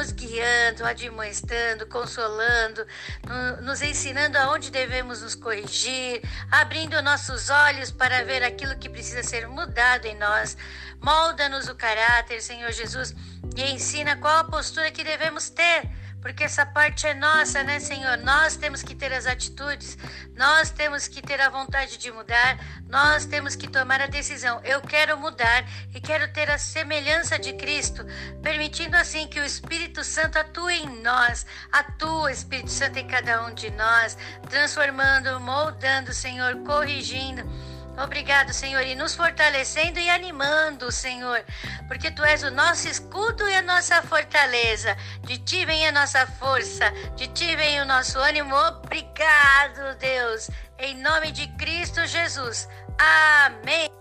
nos guiando, admoestando, consolando, no, nos ensinando aonde devemos nos corrigir, abrindo nossos olhos para ver aquilo que precisa ser mudado em nós. Molda-nos o caráter, Senhor Jesus, e ensina qual a postura que devemos ter porque essa parte é nossa, né, Senhor? Nós temos que ter as atitudes, nós temos que ter a vontade de mudar, nós temos que tomar a decisão. Eu quero mudar e quero ter a semelhança de Cristo, permitindo assim que o Espírito Santo atue em nós, atua, Espírito Santo, em cada um de nós, transformando, moldando, Senhor, corrigindo Obrigado, Senhor, e nos fortalecendo e animando, Senhor, porque Tu és o nosso escudo e a nossa fortaleza. De Ti vem a nossa força, de Ti vem o nosso ânimo. Obrigado, Deus, em nome de Cristo Jesus. Amém.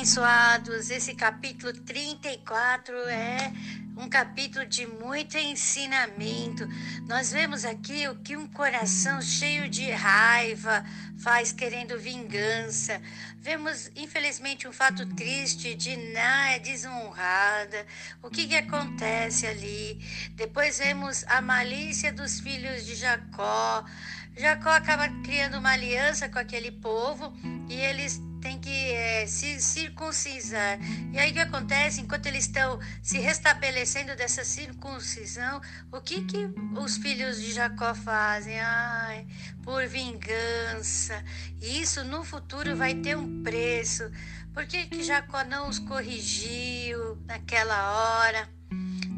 Abençoados, esse capítulo 34 é um capítulo de muito ensinamento. Nós vemos aqui o que um coração cheio de raiva faz querendo vingança. Vemos, infelizmente, um fato triste de Ná é desonrada. O que, que acontece ali? Depois vemos a malícia dos filhos de Jacó. Jacó acaba criando uma aliança com aquele povo e eles tem que é, se circuncisar. E aí o que acontece? Enquanto eles estão se restabelecendo dessa circuncisão, o que, que os filhos de Jacó fazem? Ai, por vingança. E isso no futuro vai ter um preço. Por que, que Jacó não os corrigiu naquela hora?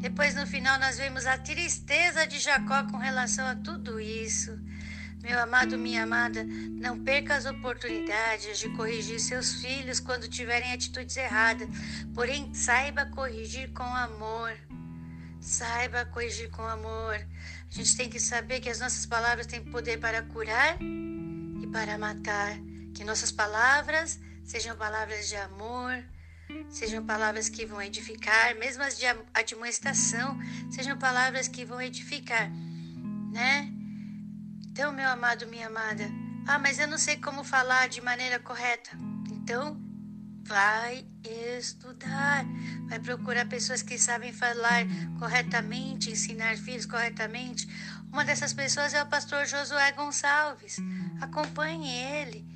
Depois, no final, nós vemos a tristeza de Jacó com relação a tudo isso. Meu amado, minha amada, não perca as oportunidades de corrigir seus filhos quando tiverem atitudes erradas. Porém, saiba corrigir com amor. Saiba corrigir com amor. A gente tem que saber que as nossas palavras têm poder para curar e para matar. Que nossas palavras sejam palavras de amor, sejam palavras que vão edificar, mesmo as de admoestação, sejam palavras que vão edificar, né? Então, meu amado, minha amada, ah, mas eu não sei como falar de maneira correta. Então, vai estudar, vai procurar pessoas que sabem falar corretamente, ensinar filhos corretamente. Uma dessas pessoas é o pastor Josué Gonçalves. Acompanhe ele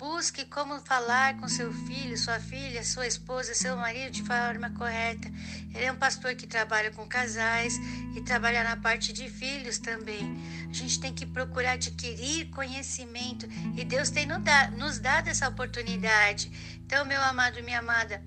Busque como falar com seu filho, sua filha, sua esposa, seu marido de forma correta. Ele é um pastor que trabalha com casais e trabalha na parte de filhos também. A gente tem que procurar adquirir conhecimento e Deus tem nos dado essa oportunidade. Então, meu amado e minha amada,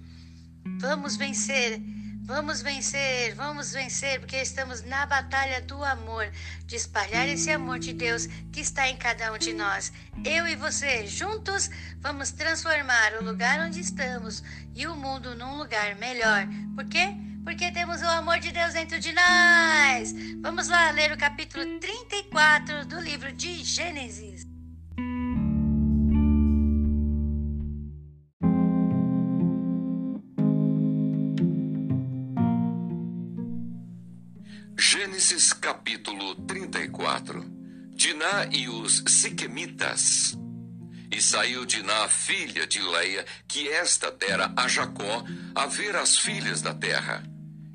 vamos vencer Vamos vencer, vamos vencer, porque estamos na batalha do amor, de espalhar esse amor de Deus que está em cada um de nós. Eu e você, juntos, vamos transformar o lugar onde estamos e o mundo num lugar melhor. Por quê? Porque temos o amor de Deus dentro de nós. Vamos lá ler o capítulo 34 do livro de Gênesis. Gênesis capítulo 34 Diná e os Siquemitas. E saiu Diná, filha de Leia, que esta dera a Jacó, a ver as filhas da terra.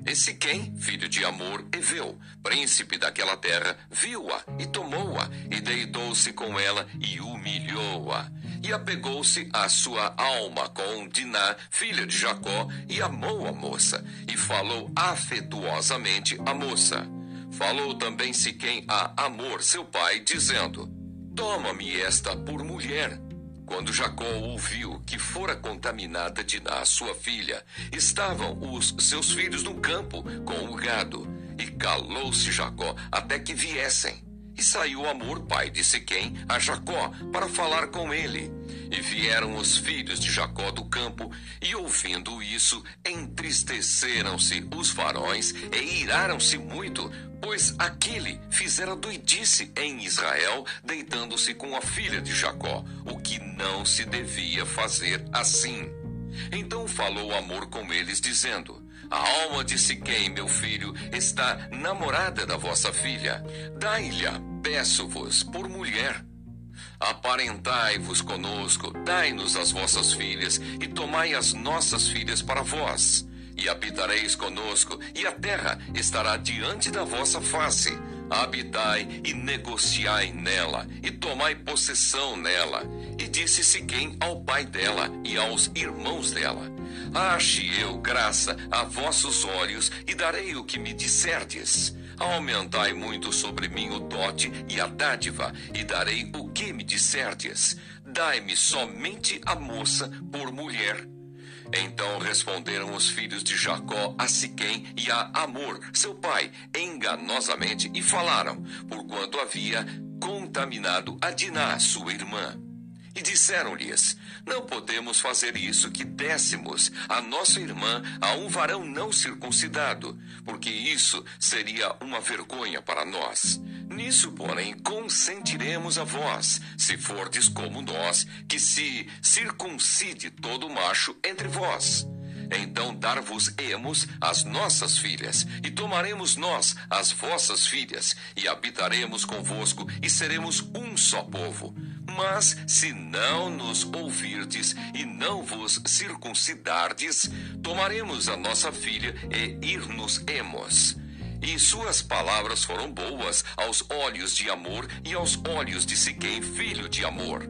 E Siquém, filho de Amor, Eveu, príncipe daquela terra, viu-a e tomou-a, e deitou-se com ela e humilhou-a. E apegou-se à sua alma com Diná, filha de Jacó, e amou a moça, e falou afetuosamente à moça. Falou também Siquém a Amor, seu pai, dizendo: Toma-me esta por mulher. Quando Jacó ouviu que fora contaminada Diná, sua filha, estavam os seus filhos no campo com o gado. E calou-se Jacó até que viessem. E saiu Amor, pai de Siquém, a Jacó, para falar com ele. E vieram os filhos de Jacó do campo, e ouvindo isso, entristeceram-se os varões e iraram-se muito, pois aquele fizera doidice em Israel, deitando-se com a filha de Jacó, o que não se devia fazer assim. Então falou Amor com eles, dizendo: a alma de Siquém, meu filho, está namorada da vossa filha. Dai-lhe, peço-vos, por mulher. Aparentai-vos conosco, dai-nos as vossas filhas, e tomai as nossas filhas para vós. E habitareis conosco, e a terra estará diante da vossa face. Habitai e negociai nela, e tomai possessão nela. E disse Siquém ao pai dela e aos irmãos dela: Ache eu graça a vossos olhos, e darei o que me disserdes. Aumentai muito sobre mim o dote e a dádiva, e darei o que me disserdes. Dai-me somente a moça por mulher. Então responderam os filhos de Jacó a Siquém e a Amor, seu pai, enganosamente, e falaram, porquanto havia contaminado a Diná, sua irmã. E disseram-lhes: Não podemos fazer isso que dessemos a nossa irmã a um varão não circuncidado, porque isso seria uma vergonha para nós. Nisso, porém, consentiremos a vós, se fordes como nós, que se circuncide todo macho entre vós. Então dar-vos-emos as nossas filhas, e tomaremos nós as vossas filhas, e habitaremos convosco, e seremos um só povo. Mas se não nos ouvirdes e não vos circuncidardes, tomaremos a nossa filha e ir-nos-emos. E suas palavras foram boas aos olhos de amor e aos olhos de Siquém, filho de amor.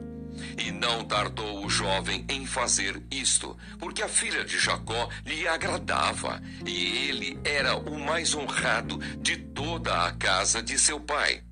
E não tardou o jovem em fazer isto, porque a filha de Jacó lhe agradava, e ele era o mais honrado de toda a casa de seu pai.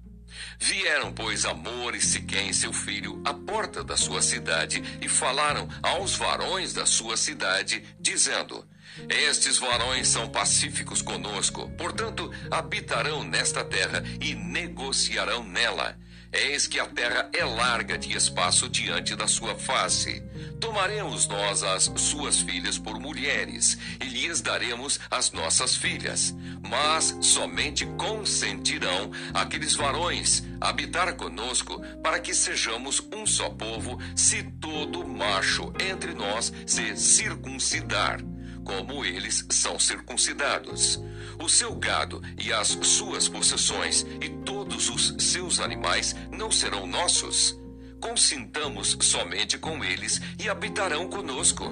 Vieram, pois, Amor e Siquém, seu filho, à porta da sua cidade, e falaram aos varões da sua cidade, dizendo: Estes varões são pacíficos conosco, portanto, habitarão nesta terra e negociarão nela. Eis que a terra é larga de espaço diante da sua face. Tomaremos nós as suas filhas por mulheres, e lhes daremos as nossas filhas. Mas somente consentirão aqueles varões habitar conosco, para que sejamos um só povo, se todo macho entre nós se circuncidar como eles são circuncidados. O seu gado e as suas possessões e todos os seus animais não serão nossos. Consintamos somente com eles e habitarão conosco.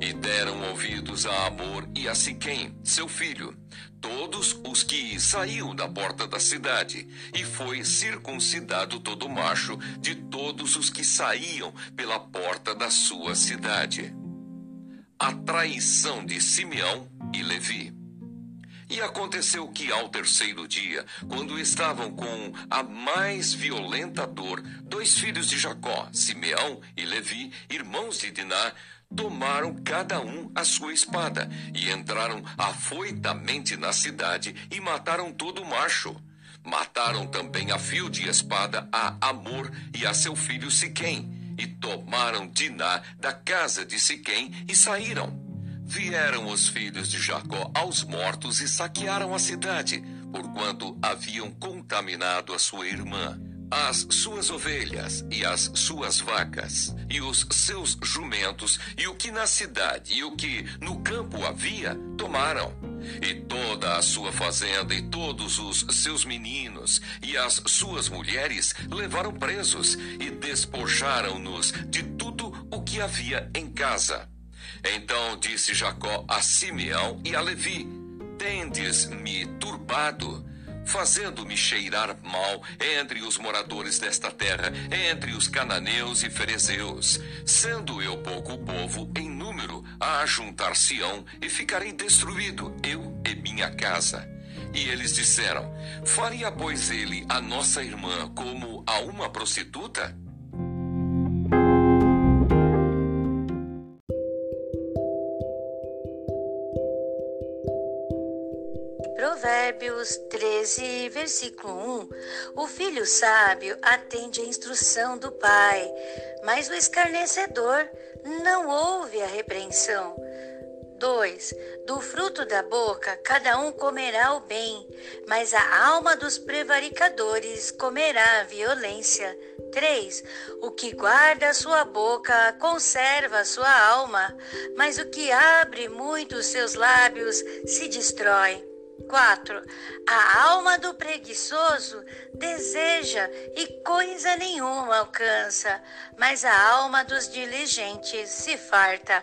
E deram ouvidos a Amor e a Siquém, seu filho, todos os que saíam da porta da cidade, e foi circuncidado todo macho de todos os que saíam pela porta da sua cidade a traição de Simeão e Levi. E aconteceu que ao terceiro dia, quando estavam com a mais violenta dor, dois filhos de Jacó, Simeão e Levi, irmãos de Diná, tomaram cada um a sua espada e entraram afoitamente na cidade e mataram todo o macho. Mataram também a fio de espada a Amor e a seu filho Siquém e tomaram Diná da casa de Siquém e saíram. Vieram os filhos de Jacó aos mortos e saquearam a cidade, porquanto haviam contaminado a sua irmã as suas ovelhas e as suas vacas, e os seus jumentos, e o que na cidade e o que no campo havia, tomaram. E toda a sua fazenda e todos os seus meninos e as suas mulheres levaram presos e despojaram-nos de tudo o que havia em casa. Então disse Jacó a Simeão e a Levi: Tendes-me turbado fazendo-me cheirar mal entre os moradores desta terra, entre os cananeus e ferezeus, sendo eu pouco povo em número a ajuntar Sião, e ficarei destruído, eu e minha casa. E eles disseram: Faria, pois, ele a nossa irmã como a uma prostituta? Provérbios 13, versículo 1. O filho sábio atende a instrução do pai, mas o escarnecedor não ouve a repreensão. 2. Do fruto da boca cada um comerá o bem, mas a alma dos prevaricadores comerá a violência. 3. O que guarda sua boca conserva sua alma, mas o que abre muito os seus lábios se destrói. 4. A alma do preguiçoso deseja e coisa nenhuma alcança, mas a alma dos diligentes se farta.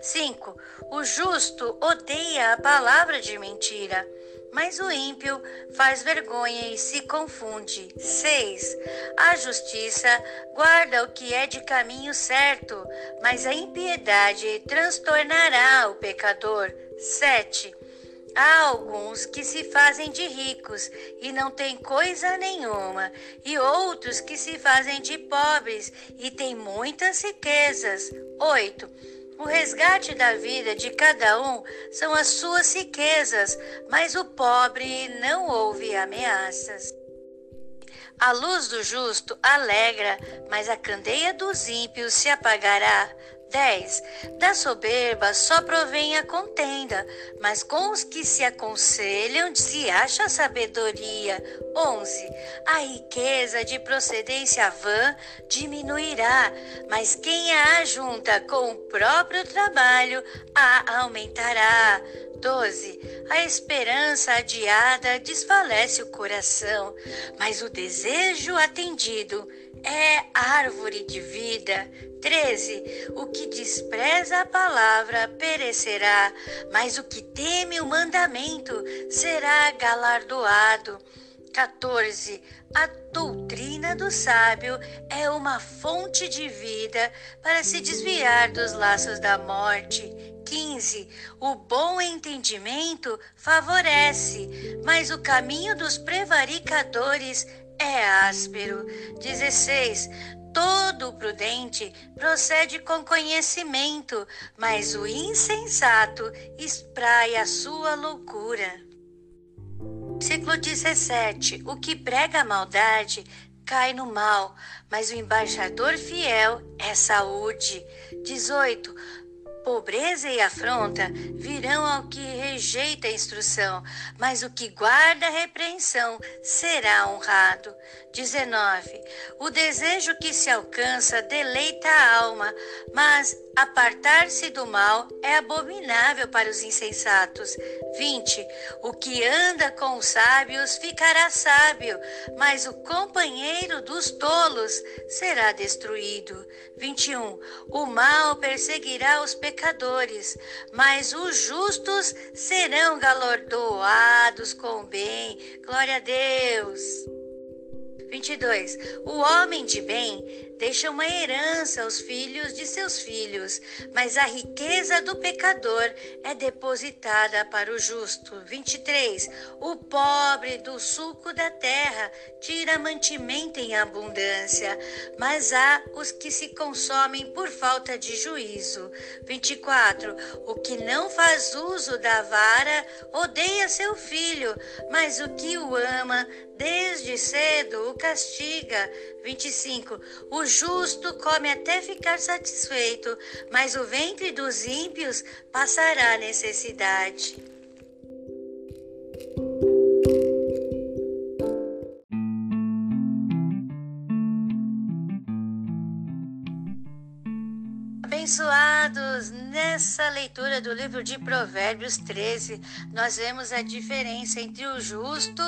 5. O justo odeia a palavra de mentira, mas o ímpio faz vergonha e se confunde. 6. A justiça guarda o que é de caminho certo, mas a impiedade transtornará o pecador. 7. Há alguns que se fazem de ricos e não têm coisa nenhuma, e outros que se fazem de pobres e têm muitas riquezas. 8. O resgate da vida de cada um são as suas riquezas, mas o pobre não ouve ameaças. A luz do justo alegra, mas a candeia dos ímpios se apagará. 10. Da soberba só provém a contenda, mas com os que se aconselham se acha sabedoria. 11. A riqueza de procedência vã diminuirá, mas quem a ajunta com o próprio trabalho a aumentará. 12. A esperança adiada desfalece o coração, mas o desejo atendido é árvore de vida. 13. O que despreza a palavra perecerá, mas o que teme o mandamento será galardoado. 14. A doutrina do sábio é uma fonte de vida para se desviar dos laços da morte. 15. O bom entendimento favorece, mas o caminho dos prevaricadores é áspero. 16. Todo prudente procede com conhecimento, mas o insensato espraia a sua loucura. Versículo 17: O que prega a maldade cai no mal, mas o embaixador fiel é saúde. 18: Pobreza e afronta virão ao que rejeita a instrução, mas o que guarda a repreensão será honrado. 19. O desejo que se alcança deleita a alma, mas apartar-se do mal é abominável para os insensatos. 20. O que anda com os sábios ficará sábio, mas o companheiro dos tolos será destruído. 21. O mal perseguirá os pecadores, mas os justos serão galardoados com bem. Glória a Deus. 22. O homem de bem deixa uma herança aos filhos de seus filhos, mas a riqueza do pecador é depositada para o justo. 23. O pobre do suco da terra tira mantimento em abundância, mas há os que se consomem por falta de juízo. 24. O que não faz uso da vara odeia seu filho, mas o que o ama desde cedo o castiga. 25. O justo come até ficar satisfeito, mas o ventre dos ímpios passará necessidade. Abençoados, nessa leitura do livro de Provérbios 13, nós vemos a diferença entre o justo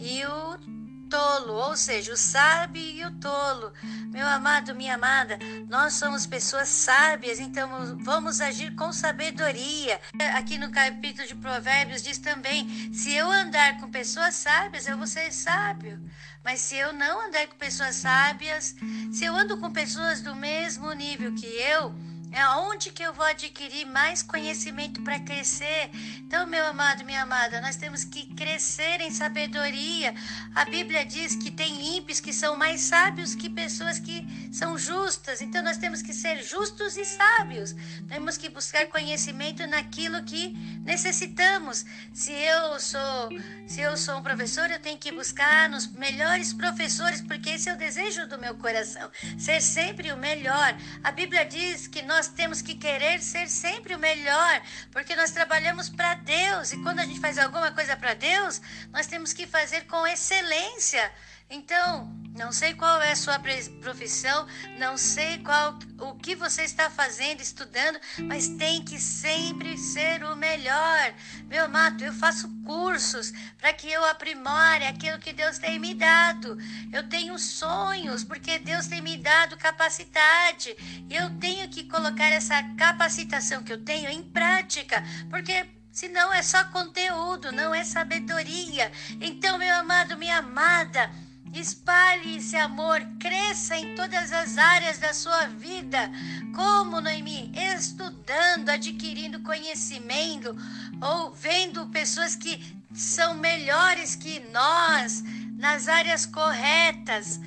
e o tolo, ou seja, o sábio e o tolo. Meu amado, minha amada, nós somos pessoas sábias, então vamos agir com sabedoria. Aqui no capítulo de Provérbios diz também: se eu andar com pessoas sábias, eu vou ser sábio. Mas se eu não andar com pessoas sábias, se eu ando com pessoas do mesmo nível que eu, é onde que eu vou adquirir mais conhecimento para crescer? Então, meu amado, minha amada, nós temos que crescer em sabedoria. A Bíblia diz que tem ímpios que são mais sábios que pessoas que são justas. Então, nós temos que ser justos e sábios. Temos que buscar conhecimento naquilo que necessitamos. Se eu sou, se eu sou um professor, eu tenho que buscar nos melhores professores, porque esse é o desejo do meu coração, ser sempre o melhor. A Bíblia diz que nós nós temos que querer ser sempre o melhor, porque nós trabalhamos para Deus e quando a gente faz alguma coisa para Deus, nós temos que fazer com excelência. Então, Não sei qual é a sua profissão, não sei qual o que você está fazendo, estudando, mas tem que sempre ser o melhor. Meu amado, eu faço cursos para que eu aprimore aquilo que Deus tem me dado. Eu tenho sonhos porque Deus tem me dado capacidade e eu tenho que colocar essa capacitação que eu tenho em prática, porque senão é só conteúdo, não é sabedoria. Então, meu amado, minha amada, Espalhe esse amor, cresça em todas as áreas da sua vida. Como, Noemi? Estudando, adquirindo conhecimento, ou vendo pessoas que são melhores que nós nas áreas corretas.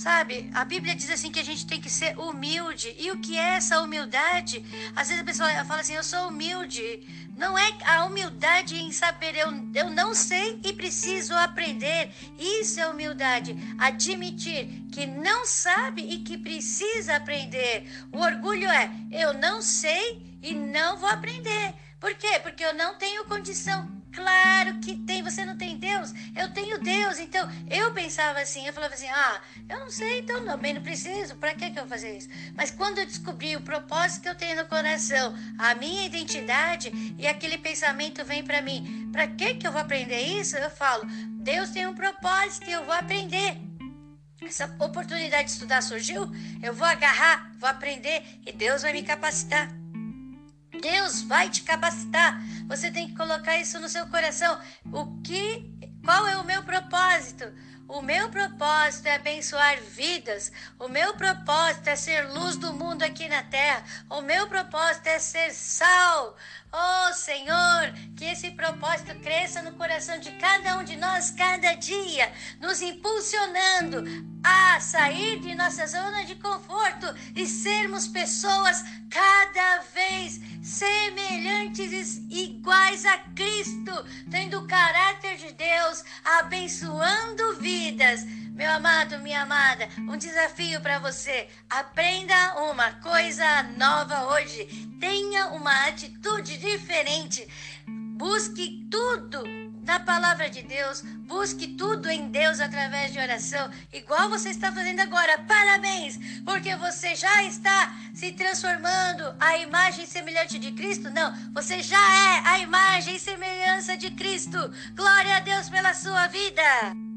Sabe, a Bíblia diz assim que a gente tem que ser humilde. E o que é essa humildade? Às vezes a pessoa fala assim: eu sou humilde. Não é a humildade em saber, eu, eu não sei e preciso aprender. Isso é humildade. Admitir que não sabe e que precisa aprender. O orgulho é, eu não sei e não vou aprender. Por quê? Porque eu não tenho condição. Claro que tem, você não tem Deus? Eu tenho Deus. Então, eu pensava assim, eu falava assim: "Ah, eu não sei, então também não preciso. Para que que eu vou fazer isso?". Mas quando eu descobri o propósito que eu tenho no coração, a minha identidade e aquele pensamento vem para mim, para que que eu vou aprender isso? Eu falo: "Deus tem um propósito e eu vou aprender". Essa oportunidade de estudar surgiu, eu vou agarrar, vou aprender e Deus vai me capacitar. Deus vai te capacitar. Você tem que colocar isso no seu coração. O que, qual é o meu propósito? O meu propósito é abençoar vidas. O meu propósito é ser luz do mundo aqui na terra. O meu propósito é ser sal. Oh Senhor, que esse propósito cresça no coração de cada um de nós cada dia, nos impulsionando a sair de nossa zona de conforto e sermos pessoas cada vez semelhantes e iguais a Cristo, tendo o caráter de Deus, abençoando vidas. Meu amado, minha amada, um desafio para você. Aprenda uma coisa nova hoje. Tenha uma atitude diferente. Busque tudo na palavra de Deus, busque tudo em Deus através de oração, igual você está fazendo agora. Parabéns, porque você já está se transformando a imagem semelhante de Cristo. Não, você já é a imagem e semelhança de Cristo. Glória a Deus pela sua vida.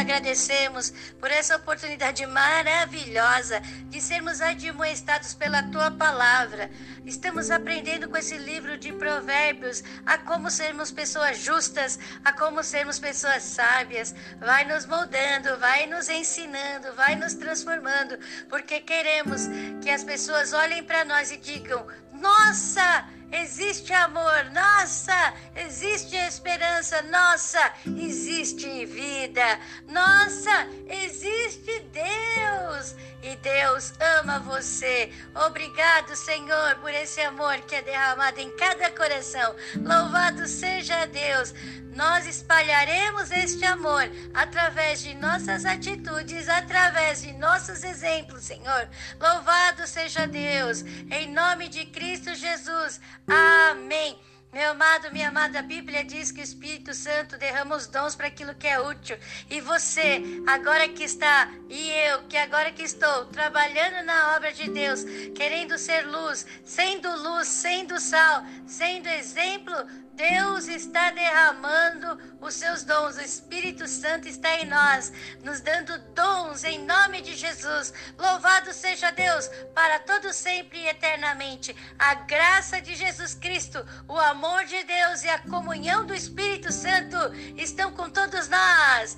Agradecemos por essa oportunidade maravilhosa de sermos admoestados pela tua palavra. Estamos aprendendo com esse livro de Provérbios a como sermos pessoas justas, a como sermos pessoas sábias. Vai nos moldando, vai nos ensinando, vai nos transformando, porque queremos que as pessoas olhem para nós e digam: Nossa! Existe amor, nossa, existe esperança, nossa, existe vida, nossa, existe Deus. E Deus ama você. Obrigado, Senhor, por esse amor que é derramado em cada coração. Louvado seja Deus. Nós espalharemos este amor através de nossas atitudes, através de nossos exemplos, Senhor. Louvado seja Deus, em nome de Cristo Jesus. Amém. Meu amado, minha amada, a Bíblia diz que o Espírito Santo derrama os dons para aquilo que é útil. E você, agora que está, e eu, que agora que estou trabalhando na obra de Deus, querendo ser luz, sendo luz, sendo sal, sendo exemplo Deus está derramando os seus dons, o Espírito Santo está em nós, nos dando dons em nome de Jesus. Louvado seja Deus para todo sempre e eternamente. A graça de Jesus Cristo, o amor de Deus e a comunhão do Espírito Santo estão com todos nós.